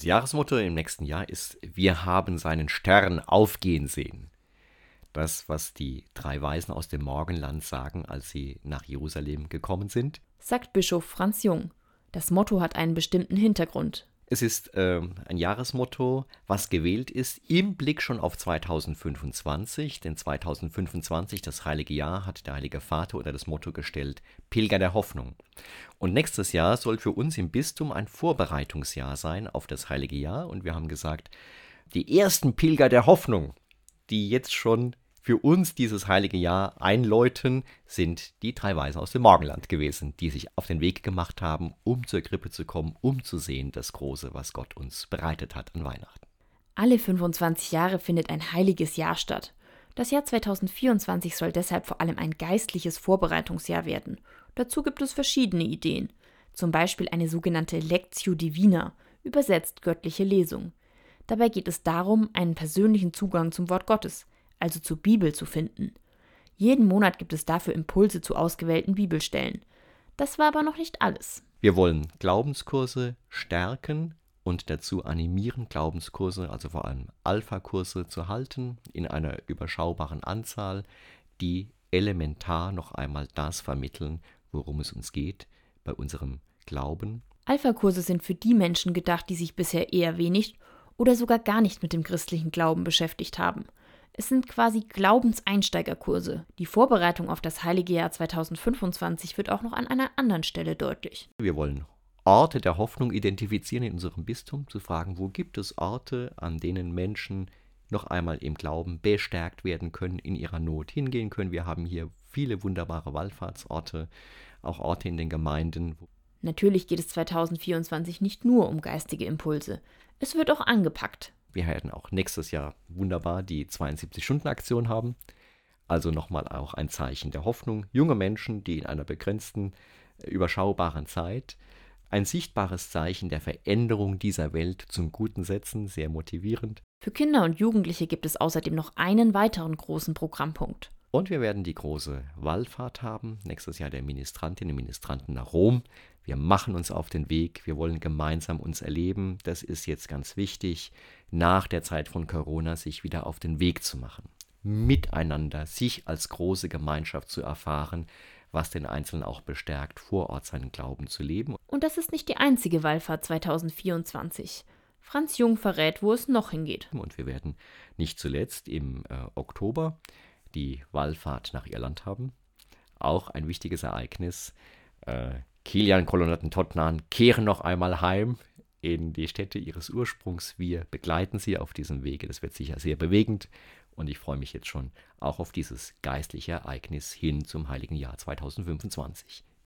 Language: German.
Das Jahresmotto im nächsten Jahr ist Wir haben seinen Stern aufgehen sehen. Das, was die drei Weisen aus dem Morgenland sagen, als sie nach Jerusalem gekommen sind. Sagt Bischof Franz Jung. Das Motto hat einen bestimmten Hintergrund. Es ist äh, ein Jahresmotto, was gewählt ist im Blick schon auf 2025, denn 2025, das heilige Jahr, hat der Heilige Vater unter das Motto gestellt, Pilger der Hoffnung. Und nächstes Jahr soll für uns im Bistum ein Vorbereitungsjahr sein auf das heilige Jahr. Und wir haben gesagt, die ersten Pilger der Hoffnung, die jetzt schon für uns dieses heilige Jahr einläuten, sind die drei Weisen aus dem Morgenland gewesen, die sich auf den Weg gemacht haben, um zur Krippe zu kommen, um zu sehen das Große, was Gott uns bereitet hat an Weihnachten. Alle 25 Jahre findet ein heiliges Jahr statt. Das Jahr 2024 soll deshalb vor allem ein geistliches Vorbereitungsjahr werden. Dazu gibt es verschiedene Ideen. Zum Beispiel eine sogenannte Lectio Divina, übersetzt göttliche Lesung. Dabei geht es darum, einen persönlichen Zugang zum Wort Gottes, also zur Bibel, zu finden. Jeden Monat gibt es dafür Impulse zu ausgewählten Bibelstellen. Das war aber noch nicht alles. Wir wollen Glaubenskurse stärken und dazu animieren, Glaubenskurse, also vor allem Alpha-Kurse zu halten, in einer überschaubaren Anzahl, die elementar noch einmal das vermitteln, worum es uns geht bei unserem Glauben. Alpha-Kurse sind für die Menschen gedacht, die sich bisher eher wenig oder sogar gar nicht mit dem christlichen Glauben beschäftigt haben. Es sind quasi Glaubenseinsteigerkurse. Die Vorbereitung auf das heilige Jahr 2025 wird auch noch an einer anderen Stelle deutlich. Wir wollen Orte der Hoffnung identifizieren in unserem Bistum, zu fragen, wo gibt es Orte, an denen Menschen noch einmal im Glauben bestärkt werden können, in ihrer Not hingehen können. Wir haben hier viele wunderbare Wallfahrtsorte, auch Orte in den Gemeinden. Natürlich geht es 2024 nicht nur um geistige Impulse. Es wird auch angepackt. Wir werden auch nächstes Jahr wunderbar die 72-Stunden-Aktion haben. Also nochmal auch ein Zeichen der Hoffnung. Junge Menschen, die in einer begrenzten, überschaubaren Zeit ein sichtbares Zeichen der Veränderung dieser Welt zum Guten setzen, sehr motivierend. Für Kinder und Jugendliche gibt es außerdem noch einen weiteren großen Programmpunkt. Und wir werden die große Wallfahrt haben, nächstes Jahr der Ministrantinnen und Ministranten nach Rom. Wir machen uns auf den Weg, wir wollen gemeinsam uns erleben. Das ist jetzt ganz wichtig, nach der Zeit von Corona sich wieder auf den Weg zu machen. Miteinander, sich als große Gemeinschaft zu erfahren, was den Einzelnen auch bestärkt, vor Ort seinen Glauben zu leben. Und das ist nicht die einzige Wallfahrt 2024. Franz Jung verrät, wo es noch hingeht. Und wir werden nicht zuletzt im äh, Oktober die Wallfahrt nach Irland haben. Auch ein wichtiges Ereignis. Äh, Kilian, Kolonaten, Tottenham kehren noch einmal heim in die Städte ihres Ursprungs. Wir begleiten sie auf diesem Wege. Das wird sicher sehr bewegend. Und ich freue mich jetzt schon auch auf dieses geistliche Ereignis hin zum heiligen Jahr 2025.